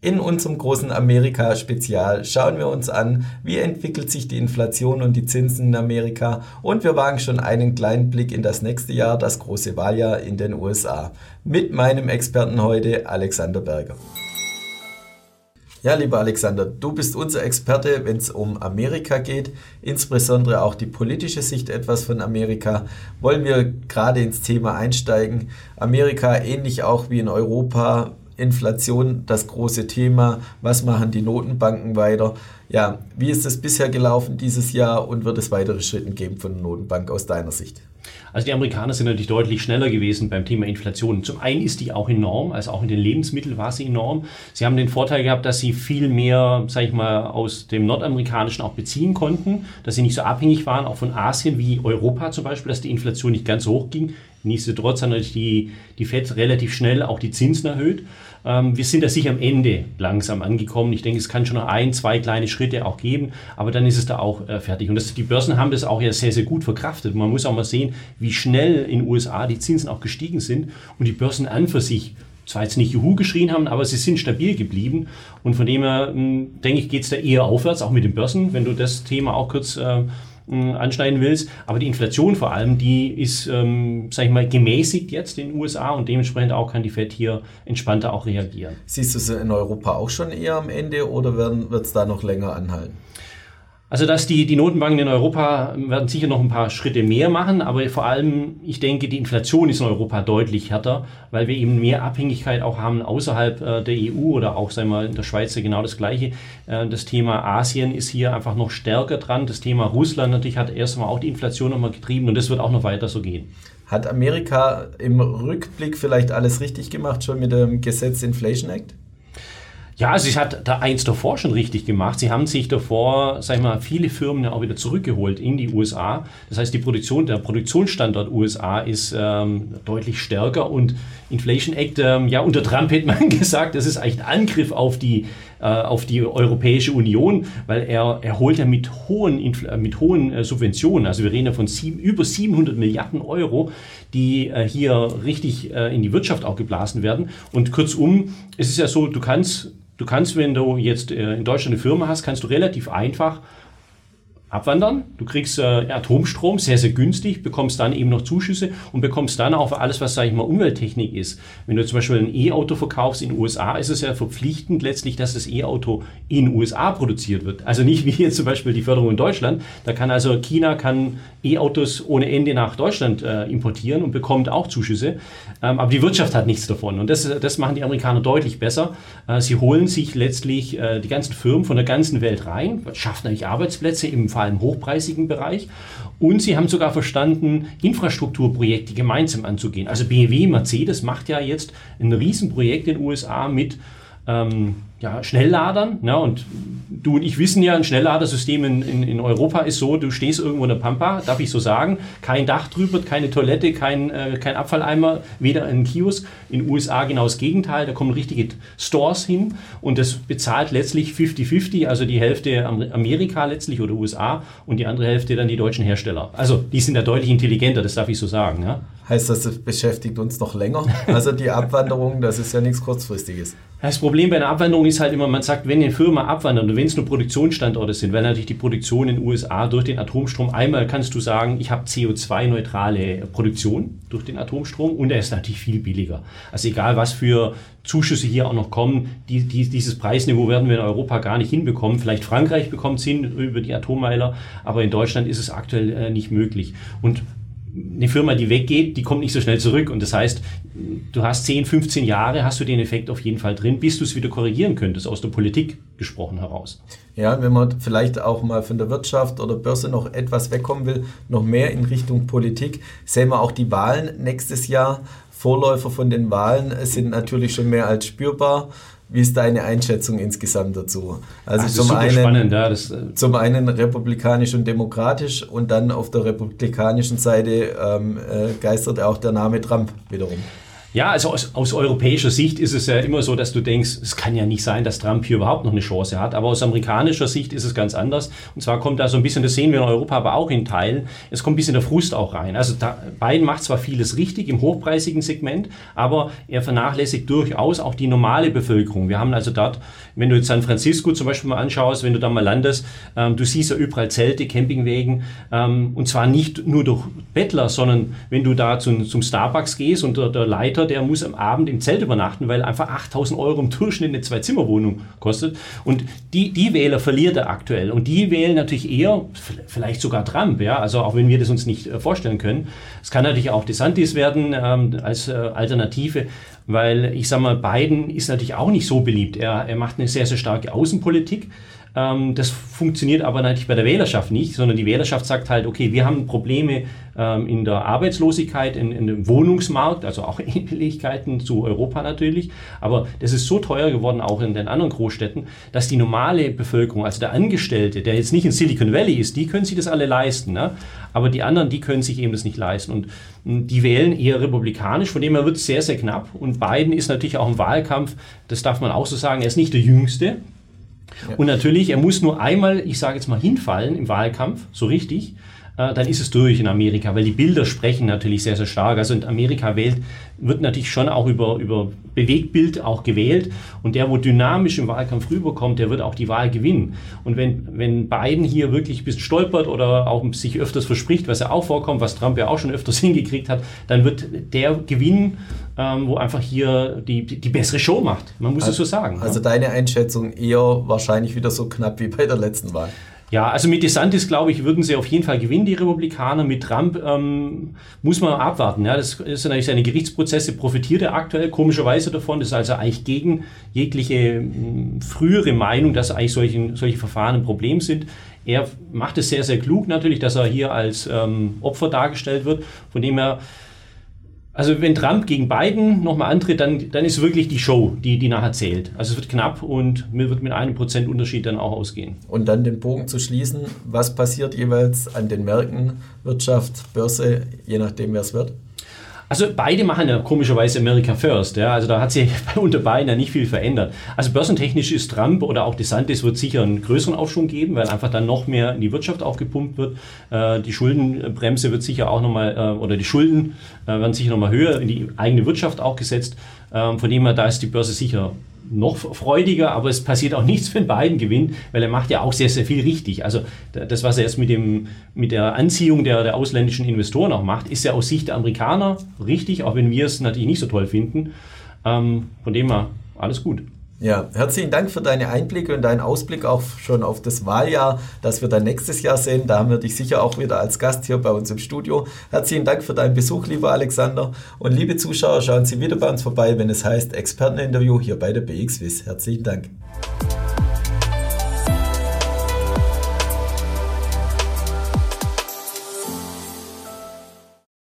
In unserem großen Amerika-Spezial schauen wir uns an, wie entwickelt sich die Inflation und die Zinsen in Amerika und wir wagen schon einen kleinen Blick in das nächste Jahr, das große Wahljahr in den USA. Mit meinem Experten heute, Alexander Berger. Ja, lieber Alexander, du bist unser Experte, wenn es um Amerika geht, insbesondere auch die politische Sicht etwas von Amerika. Wollen wir gerade ins Thema einsteigen? Amerika, ähnlich auch wie in Europa, Inflation das große Thema. Was machen die Notenbanken weiter? Ja, wie ist es bisher gelaufen dieses Jahr und wird es weitere Schritte geben von der Notenbank aus deiner Sicht? Also die Amerikaner sind natürlich deutlich schneller gewesen beim Thema Inflation. Zum einen ist die auch enorm, also auch in den Lebensmitteln war sie enorm. Sie haben den Vorteil gehabt, dass sie viel mehr, sage ich mal, aus dem Nordamerikanischen auch beziehen konnten, dass sie nicht so abhängig waren, auch von Asien wie Europa zum Beispiel, dass die Inflation nicht ganz hoch ging. Nichtsdestotrotz hat natürlich die, die FED relativ schnell auch die Zinsen erhöht. Ähm, wir sind da sicher am Ende langsam angekommen. Ich denke, es kann schon noch ein, zwei kleine Schritte auch geben, aber dann ist es da auch äh, fertig. Und das, die Börsen haben das auch ja sehr, sehr gut verkraftet. Man muss auch mal sehen, wie schnell in den USA die Zinsen auch gestiegen sind und die Börsen an für sich zwar jetzt nicht Juhu geschrien haben, aber sie sind stabil geblieben. Und von dem her, hm, denke ich, geht es da eher aufwärts, auch mit den Börsen, wenn du das Thema auch kurz äh, hm, anschneiden willst. Aber die Inflation vor allem, die ist, ähm, sag ich mal, gemäßigt jetzt in den USA und dementsprechend auch kann die Fed hier entspannter auch reagieren. Siehst du sie in Europa auch schon eher am Ende oder wird es da noch länger anhalten? Also dass die, die Notenbanken in Europa werden sicher noch ein paar Schritte mehr machen, aber vor allem, ich denke, die Inflation ist in Europa deutlich härter, weil wir eben mehr Abhängigkeit auch haben außerhalb äh, der EU oder auch, sagen wir, in der Schweiz genau das Gleiche. Äh, das Thema Asien ist hier einfach noch stärker dran. Das Thema Russland natürlich hat erstmal auch die Inflation nochmal getrieben und das wird auch noch weiter so gehen. Hat Amerika im Rückblick vielleicht alles richtig gemacht, schon mit dem Gesetz Inflation Act? Ja, also sie hat da eins davor schon richtig gemacht. Sie haben sich davor, sag ich mal, viele Firmen auch wieder zurückgeholt in die USA. Das heißt, die Produktion, der Produktionsstandort USA ist ähm, deutlich stärker und Inflation Act, ähm, ja, unter Trump hätte man gesagt, das ist eigentlich ein Angriff auf die, äh, auf die Europäische Union, weil er, er holt ja mit hohen, äh, mit hohen äh, Subventionen, also wir reden ja von sieben, über 700 Milliarden Euro, die äh, hier richtig äh, in die Wirtschaft auch geblasen werden. Und kurzum, es ist ja so, du kannst Du kannst, wenn du jetzt äh, in Deutschland eine Firma hast, kannst du relativ einfach abwandern. Du kriegst äh, Atomstrom sehr, sehr günstig, bekommst dann eben noch Zuschüsse und bekommst dann auch alles, was, sage ich mal, Umwelttechnik ist. Wenn du zum Beispiel ein E-Auto verkaufst in den USA, ist es ja verpflichtend letztlich, dass das E-Auto in den USA produziert wird. Also nicht wie jetzt zum Beispiel die Förderung in Deutschland. Da kann also China kann E-Autos ohne Ende nach Deutschland äh, importieren und bekommt auch Zuschüsse. Ähm, aber die Wirtschaft hat nichts davon. Und das, das machen die Amerikaner deutlich besser. Äh, sie holen sich letztlich äh, die ganzen Firmen von der ganzen Welt rein, schaffen natürlich Arbeitsplätze im vor allem hochpreisigen Bereich. Und sie haben sogar verstanden, Infrastrukturprojekte gemeinsam anzugehen. Also BMW, Mercedes macht ja jetzt ein Riesenprojekt in den USA mit ähm, ja, Schnellladern. Ne? Und du und ich wissen ja, ein Schnellladersystem in, in, in, Europa ist so, du stehst irgendwo in der Pampa, darf ich so sagen, kein Dach drüber, keine Toilette, kein, äh, kein Abfalleimer, weder ein Kiosk. In den USA genau das Gegenteil, da kommen richtige Stores hin und das bezahlt letztlich 50-50, also die Hälfte Amerika letztlich oder USA und die andere Hälfte dann die deutschen Hersteller. Also die sind da deutlich intelligenter, das darf ich so sagen. Ja? Heißt das, das beschäftigt uns noch länger? Also die Abwanderung, das ist ja nichts Kurzfristiges. Das Problem bei einer Abwanderung ist halt immer, man sagt, wenn eine Firma abwandert und wenn es nur Produktionsstandorte sind, weil natürlich die Produktion in den USA durch den Atomstrom, einmal kannst du sagen, ich habe CO2-neutrale Produktion durch den Atomstrom und er ist natürlich viel billiger. Also egal, was für Zuschüsse hier auch noch kommen, die, die, dieses Preisniveau werden wir in Europa gar nicht hinbekommen. Vielleicht Frankreich bekommt es hin über die Atommeiler, aber in Deutschland ist es aktuell äh, nicht möglich. Und eine Firma, die weggeht, die kommt nicht so schnell zurück. Und das heißt, du hast 10, 15 Jahre, hast du den Effekt auf jeden Fall drin, bis du es wieder korrigieren könntest, aus der Politik gesprochen heraus. Ja, wenn man vielleicht auch mal von der Wirtschaft oder Börse noch etwas wegkommen will, noch mehr in Richtung Politik, sehen wir auch die Wahlen nächstes Jahr. Vorläufer von den Wahlen sind natürlich schon mehr als spürbar. Wie ist deine Einschätzung insgesamt dazu? Also Ach, zum, einen, spannend, ja, das, äh zum einen republikanisch und demokratisch und dann auf der republikanischen Seite ähm, äh, geistert auch der Name Trump wiederum. Ja, also aus, aus, europäischer Sicht ist es ja immer so, dass du denkst, es kann ja nicht sein, dass Trump hier überhaupt noch eine Chance hat. Aber aus amerikanischer Sicht ist es ganz anders. Und zwar kommt da so ein bisschen, das sehen wir in Europa aber auch in Teilen, es kommt ein bisschen der Frust auch rein. Also da, Biden macht zwar vieles richtig im hochpreisigen Segment, aber er vernachlässigt durchaus auch die normale Bevölkerung. Wir haben also dort, wenn du jetzt San Francisco zum Beispiel mal anschaust, wenn du da mal landest, ähm, du siehst ja überall Zelte, Campingwegen ähm, und zwar nicht nur durch Bettler, sondern wenn du da zum, zum Starbucks gehst und der, der Leiter Arbeiter, der muss am Abend im Zelt übernachten, weil einfach 8000 Euro im Durchschnitt eine Zwei-Zimmer-Wohnung kostet. Und die, die Wähler verliert er aktuell. Und die wählen natürlich eher, vielleicht sogar Trump, ja, also auch wenn wir das uns nicht äh, vorstellen können. Es kann natürlich auch DeSantis werden ähm, als äh, Alternative weil ich sage mal, Biden ist natürlich auch nicht so beliebt. Er, er macht eine sehr, sehr starke Außenpolitik. Ähm, das funktioniert aber natürlich bei der Wählerschaft nicht, sondern die Wählerschaft sagt halt, okay, wir haben Probleme ähm, in der Arbeitslosigkeit, in, in, dem Wohnungsmarkt, also auch Ähnlichkeiten zu Europa natürlich. Aber das ist so teuer geworden, auch in den anderen Großstädten, dass die normale Bevölkerung, also der Angestellte, der jetzt nicht in Silicon Valley ist, die können sich das alle leisten. Ne? Aber die anderen, die können sich eben das nicht leisten. Und die wählen eher republikanisch, von dem her wird es sehr, sehr knapp. Und Biden ist natürlich auch im Wahlkampf, das darf man auch so sagen, er ist nicht der Jüngste. Und natürlich, er muss nur einmal, ich sage jetzt mal, hinfallen im Wahlkampf, so richtig, dann ist es durch in Amerika, weil die Bilder sprechen natürlich sehr, sehr stark. Also in Amerika wählt, wird natürlich schon auch über, über Bewegtbild auch gewählt und der, wo dynamisch im Wahlkampf rüberkommt, der wird auch die Wahl gewinnen. Und wenn, wenn Biden hier wirklich ein bisschen stolpert oder auch sich öfters verspricht, was ja auch vorkommt, was Trump ja auch schon öfters hingekriegt hat, dann wird der gewinnen, ähm, wo einfach hier die, die, die, bessere Show macht. Man muss also, es so sagen. Also ja. deine Einschätzung eher wahrscheinlich wieder so knapp wie bei der letzten Wahl. Ja, also mit DeSantis, glaube ich, würden sie auf jeden Fall gewinnen, die Republikaner. Mit Trump ähm, muss man abwarten. Ja, das ist natürlich seine Gerichtsprozesse, profitiert er aktuell komischerweise davon. Das ist also eigentlich gegen jegliche mh, frühere Meinung, dass eigentlich solche, solche Verfahren ein Problem sind. Er macht es sehr, sehr klug natürlich, dass er hier als ähm, Opfer dargestellt wird, von dem er also wenn Trump gegen Biden nochmal antritt, dann, dann ist wirklich die Show, die, die nachher zählt. Also es wird knapp und mir wird mit einem Prozent Unterschied dann auch ausgehen. Und dann den Bogen zu schließen, was passiert jeweils an den Märkten, Wirtschaft, Börse, je nachdem wer es wird? Also beide machen ja komischerweise America First. Ja? Also da hat sich unter beiden ja nicht viel verändert. Also börsentechnisch ist Trump oder auch DeSantis wird sicher einen größeren Aufschwung geben, weil einfach dann noch mehr in die Wirtschaft aufgepumpt wird. Äh, die Schuldenbremse wird sicher auch nochmal, äh, oder die Schulden äh, werden sicher nochmal höher in die eigene Wirtschaft auch gesetzt. Ähm, von dem her, da ist die Börse sicher noch freudiger, aber es passiert auch nichts, wenn Biden gewinnt, weil er macht ja auch sehr, sehr viel richtig. Also das, was er jetzt mit, dem, mit der Anziehung der, der ausländischen Investoren auch macht, ist ja aus Sicht der Amerikaner richtig, auch wenn wir es natürlich nicht so toll finden. Ähm, von dem her, alles gut. Ja, herzlichen Dank für deine Einblicke und deinen Ausblick auch schon auf das Wahljahr, das wir dann nächstes Jahr sehen. Da haben wir dich sicher auch wieder als Gast hier bei uns im Studio. Herzlichen Dank für deinen Besuch, lieber Alexander. Und liebe Zuschauer, schauen Sie wieder bei uns vorbei, wenn es heißt Experteninterview hier bei der BXWIS. Herzlichen Dank.